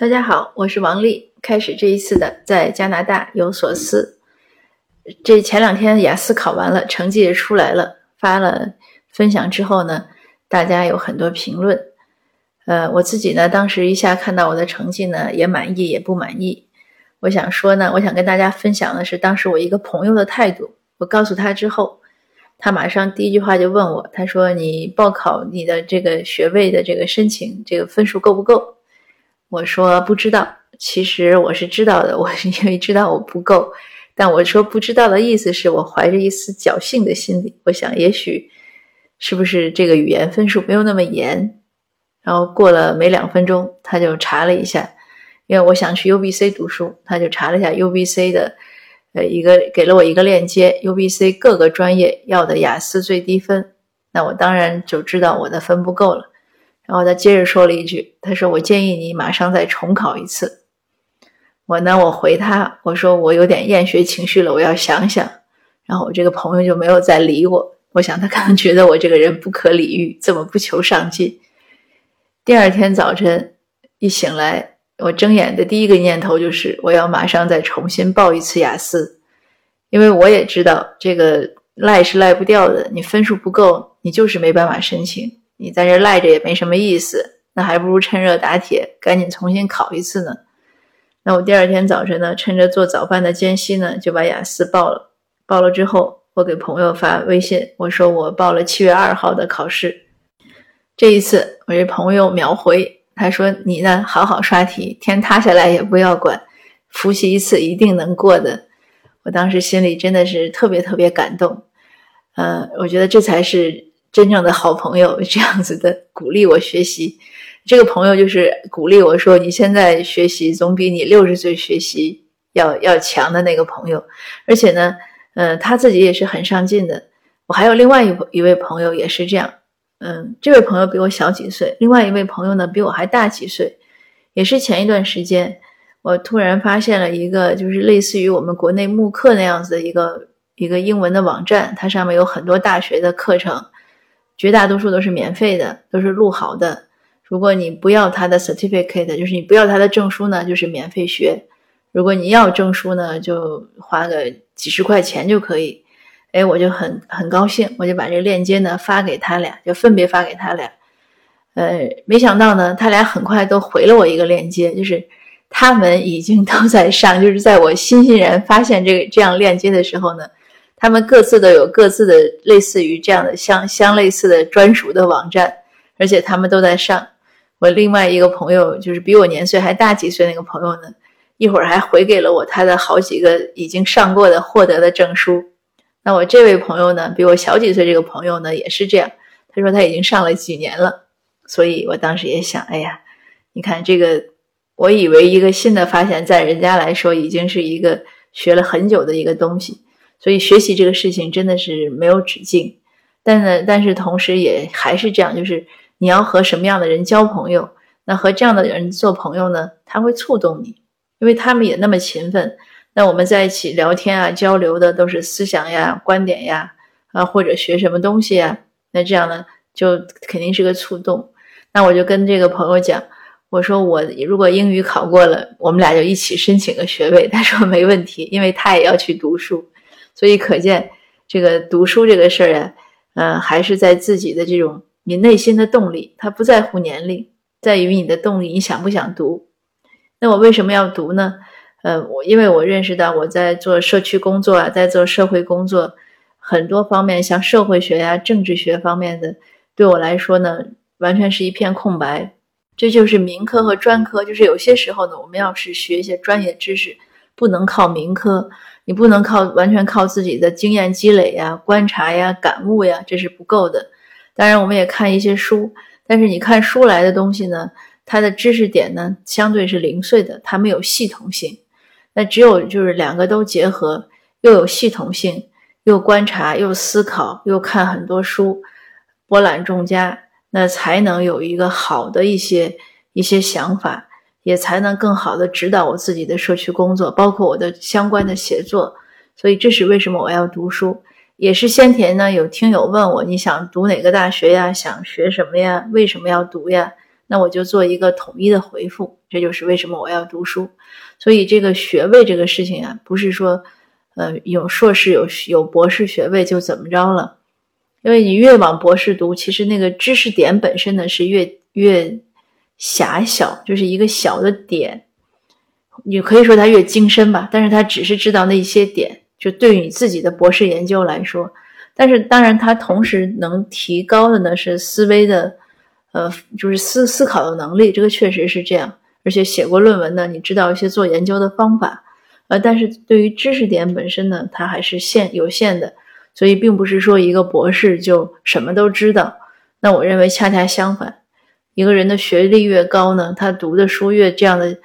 大家好，我是王丽。开始这一次的在加拿大有所思。这前两天雅思考完了，成绩也出来了，发了分享之后呢，大家有很多评论。呃，我自己呢，当时一下看到我的成绩呢，也满意也不满意。我想说呢，我想跟大家分享的是当时我一个朋友的态度。我告诉他之后，他马上第一句话就问我，他说：“你报考你的这个学位的这个申请，这个分数够不够？”我说不知道，其实我是知道的，我是因为知道我不够，但我说不知道的意思是我怀着一丝侥幸的心理，我想也许是不是这个语言分数没有那么严。然后过了没两分钟，他就查了一下，因为我想去 UBC 读书，他就查了一下 UBC 的，呃，一个给了我一个链接，UBC 各个专业要的雅思最低分，那我当然就知道我的分不够了。然后他接着说了一句：“他说我建议你马上再重考一次。”我呢，我回他我说我有点厌学情绪了，我要想想。然后我这个朋友就没有再理我。我想他可能觉得我这个人不可理喻，这么不求上进。第二天早晨一醒来，我睁眼的第一个念头就是我要马上再重新报一次雅思，因为我也知道这个赖是赖不掉的，你分数不够，你就是没办法申请。你在这赖着也没什么意思，那还不如趁热打铁，赶紧重新考一次呢。那我第二天早晨呢，趁着做早饭的间隙呢，就把雅思报了。报了之后，我给朋友发微信，我说我报了七月二号的考试。这一次，我这朋友秒回，他说你呢，好好刷题，天塌下来也不要管，复习一次一定能过的。我当时心里真的是特别特别感动，呃，我觉得这才是。真正的好朋友这样子的鼓励我学习，这个朋友就是鼓励我说：“你现在学习总比你六十岁学习要要强的那个朋友。”而且呢，嗯，他自己也是很上进的。我还有另外一一位朋友也是这样，嗯，这位朋友比我小几岁，另外一位朋友呢比我还大几岁。也是前一段时间，我突然发现了一个就是类似于我们国内慕课那样子的一个一个英文的网站，它上面有很多大学的课程。绝大多数都是免费的，都是录好的。如果你不要他的 certificate，就是你不要他的证书呢，就是免费学。如果你要证书呢，就花个几十块钱就可以。哎，我就很很高兴，我就把这个链接呢发给他俩，就分别发给他俩。呃，没想到呢，他俩很快都回了我一个链接，就是他们已经都在上，就是在我欣欣然发现这个这样链接的时候呢。他们各自都有各自的类似于这样的相相类似的专属的网站，而且他们都在上。我另外一个朋友就是比我年岁还大几岁那个朋友呢，一会儿还回给了我他的好几个已经上过的获得的证书。那我这位朋友呢，比我小几岁这个朋友呢也是这样，他说他已经上了几年了。所以我当时也想，哎呀，你看这个，我以为一个新的发现，在人家来说已经是一个学了很久的一个东西。所以学习这个事情真的是没有止境，但呢，但是同时也还是这样，就是你要和什么样的人交朋友，那和这样的人做朋友呢，他会触动你，因为他们也那么勤奋。那我们在一起聊天啊，交流的都是思想呀、观点呀，啊或者学什么东西呀，那这样呢，就肯定是个触动。那我就跟这个朋友讲，我说我如果英语考过了，我们俩就一起申请个学位。他说没问题，因为他也要去读书。所以可见，这个读书这个事儿呀，呃，还是在自己的这种你内心的动力，它不在乎年龄，在于你的动力，你想不想读？那我为什么要读呢？呃，我因为我认识到我在做社区工作啊，在做社会工作，很多方面像社会学呀、政治学方面的，对我来说呢，完全是一片空白。这就是民科和专科，就是有些时候呢，我们要是学一些专业知识，不能靠民科。你不能靠完全靠自己的经验积累呀、观察呀、感悟呀，这是不够的。当然，我们也看一些书，但是你看书来的东西呢，它的知识点呢相对是零碎的，它没有系统性。那只有就是两个都结合，又有系统性，又观察，又思考，又看很多书，博览众家，那才能有一个好的一些一些想法。也才能更好的指导我自己的社区工作，包括我的相关的写作。所以这是为什么我要读书，也是先前呢有听友问我，你想读哪个大学呀？想学什么呀？为什么要读呀？那我就做一个统一的回复。这就是为什么我要读书。所以这个学位这个事情啊，不是说，呃，有硕士有有博士学位就怎么着了。因为你越往博士读，其实那个知识点本身呢是越越狭小，就是一个小的点。你可以说它越精深吧，但是它只是知道那一些点。就对于你自己的博士研究来说，但是当然它同时能提高的呢是思维的，呃，就是思思考的能力。这个确实是这样。而且写过论文呢，你知道一些做研究的方法。呃，但是对于知识点本身呢，它还是限有限的。所以，并不是说一个博士就什么都知道。那我认为恰恰相反，一个人的学历越高呢，他读的书越这样的，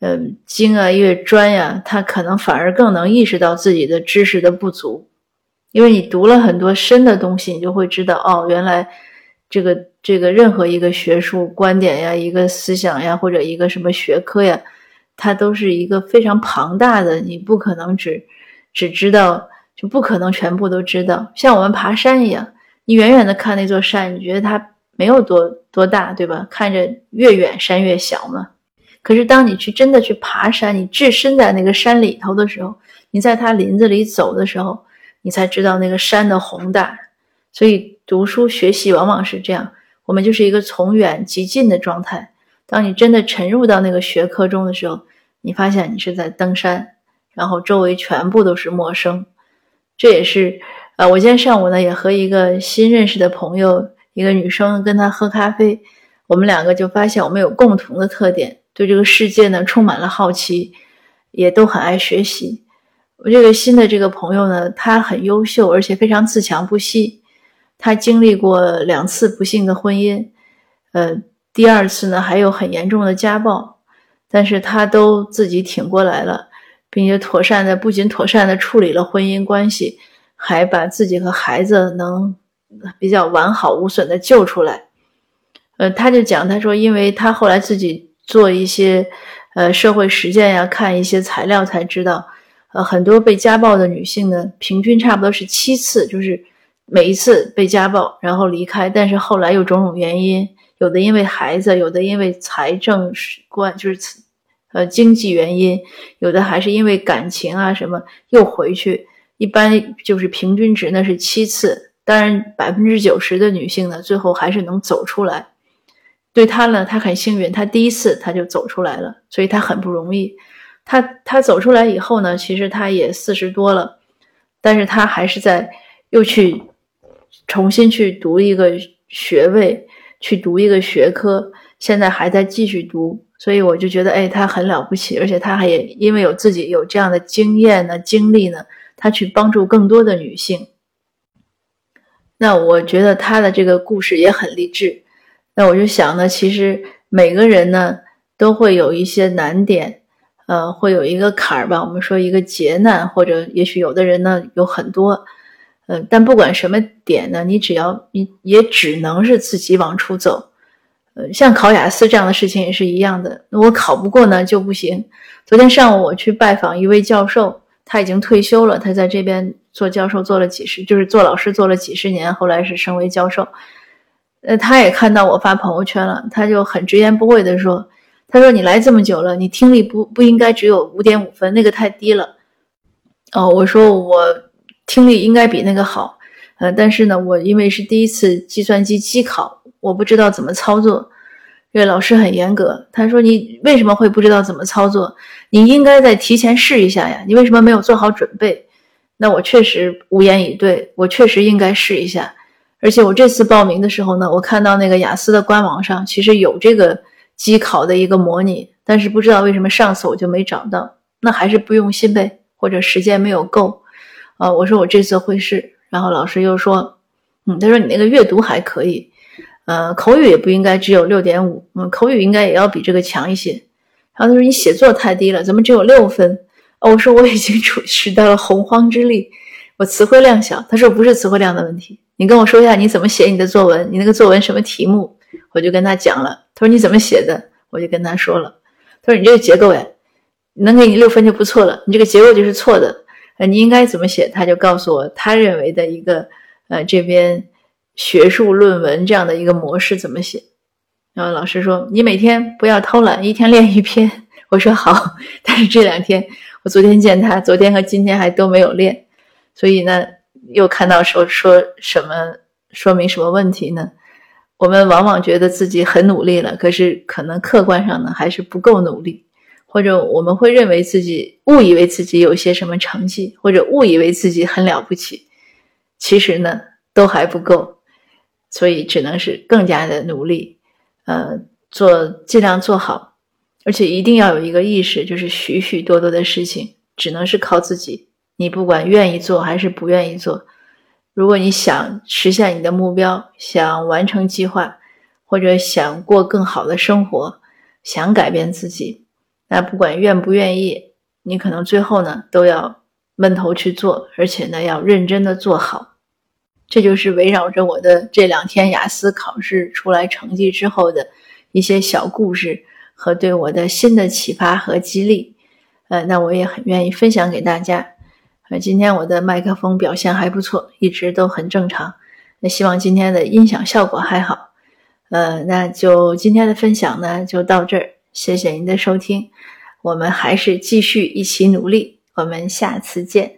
嗯，精啊，越专呀，他可能反而更能意识到自己的知识的不足。因为你读了很多深的东西，你就会知道，哦，原来这个这个任何一个学术观点呀，一个思想呀，或者一个什么学科呀，它都是一个非常庞大的，你不可能只只知道。就不可能全部都知道，像我们爬山一样，你远远的看那座山，你觉得它没有多多大，对吧？看着越远山越小嘛。可是当你去真的去爬山，你置身在那个山里头的时候，你在它林子里走的时候，你才知道那个山的宏大。所以读书学习往往是这样，我们就是一个从远及近的状态。当你真的沉入到那个学科中的时候，你发现你是在登山，然后周围全部都是陌生。这也是，呃，我今天上午呢也和一个新认识的朋友，一个女生跟她喝咖啡，我们两个就发现我们有共同的特点，对这个世界呢充满了好奇，也都很爱学习。我这个新的这个朋友呢，他很优秀，而且非常自强不息。他经历过两次不幸的婚姻，呃，第二次呢还有很严重的家暴，但是他都自己挺过来了。并且妥善的，不仅妥善的处理了婚姻关系，还把自己和孩子能比较完好无损的救出来。呃，他就讲，他说，因为他后来自己做一些呃社会实践呀，看一些材料才知道，呃，很多被家暴的女性呢，平均差不多是七次，就是每一次被家暴然后离开，但是后来有种种原因，有的因为孩子，有的因为财政关，就是。呃，经济原因有的还是因为感情啊什么又回去，一般就是平均值呢是七次，当然百分之九十的女性呢最后还是能走出来。对她呢，她很幸运，她第一次她就走出来了，所以她很不容易。她她走出来以后呢，其实她也四十多了，但是她还是在又去重新去读一个学位，去读一个学科，现在还在继续读。所以我就觉得，哎，她很了不起，而且她还也因为有自己有这样的经验呢、经历呢，她去帮助更多的女性。那我觉得他的这个故事也很励志。那我就想呢，其实每个人呢都会有一些难点，呃，会有一个坎儿吧。我们说一个劫难，或者也许有的人呢有很多，嗯，但不管什么点呢，你只要你也只能是自己往出走。呃，像考雅思这样的事情也是一样的。我考不过呢就不行。昨天上午我去拜访一位教授，他已经退休了，他在这边做教授做了几十，就是做老师做了几十年，后来是升为教授。呃，他也看到我发朋友圈了，他就很直言不讳的说：“他说你来这么久了，你听力不不应该只有五点五分，那个太低了。”哦，我说我听力应该比那个好，呃，但是呢，我因为是第一次计算机机考。我不知道怎么操作，因为老师很严格。他说：“你为什么会不知道怎么操作？你应该在提前试一下呀。你为什么没有做好准备？”那我确实无言以对。我确实应该试一下。而且我这次报名的时候呢，我看到那个雅思的官网上其实有这个机考的一个模拟，但是不知道为什么上次我就没找到。那还是不用心呗，或者时间没有够。啊，我说我这次会试。然后老师又说：“嗯，他说你那个阅读还可以。”呃，口语也不应该只有六点五，嗯，口语应该也要比这个强一些。然后他说你写作太低了，怎么只有六分？哦，我说我已经处使到了洪荒之力，我词汇量小。他说不是词汇量的问题，你跟我说一下你怎么写你的作文，你那个作文什么题目？我就跟他讲了。他说你怎么写的？我就跟他说了。他说你这个结构哎，能给你六分就不错了，你这个结构就是错的。呃，你应该怎么写？他就告诉我他认为的一个呃这边。学术论文这样的一个模式怎么写？然后老师说：“你每天不要偷懒，一天练一篇。”我说：“好。”但是这两天，我昨天见他，昨天和今天还都没有练，所以呢，又看到说说什么，说明什么问题呢？我们往往觉得自己很努力了，可是可能客观上呢还是不够努力，或者我们会认为自己误以为自己有些什么成绩，或者误以为自己很了不起，其实呢都还不够，所以只能是更加的努力，呃，做尽量做好，而且一定要有一个意识，就是许许多多的事情只能是靠自己，你不管愿意做还是不愿意做。如果你想实现你的目标，想完成计划，或者想过更好的生活，想改变自己，那不管愿不愿意，你可能最后呢都要闷头去做，而且呢要认真的做好。这就是围绕着我的这两天雅思考试出来成绩之后的一些小故事和对我的新的启发和激励。呃，那我也很愿意分享给大家。呃，今天我的麦克风表现还不错，一直都很正常。那希望今天的音响效果还好。呃，那就今天的分享呢，就到这儿。谢谢您的收听，我们还是继续一起努力。我们下次见。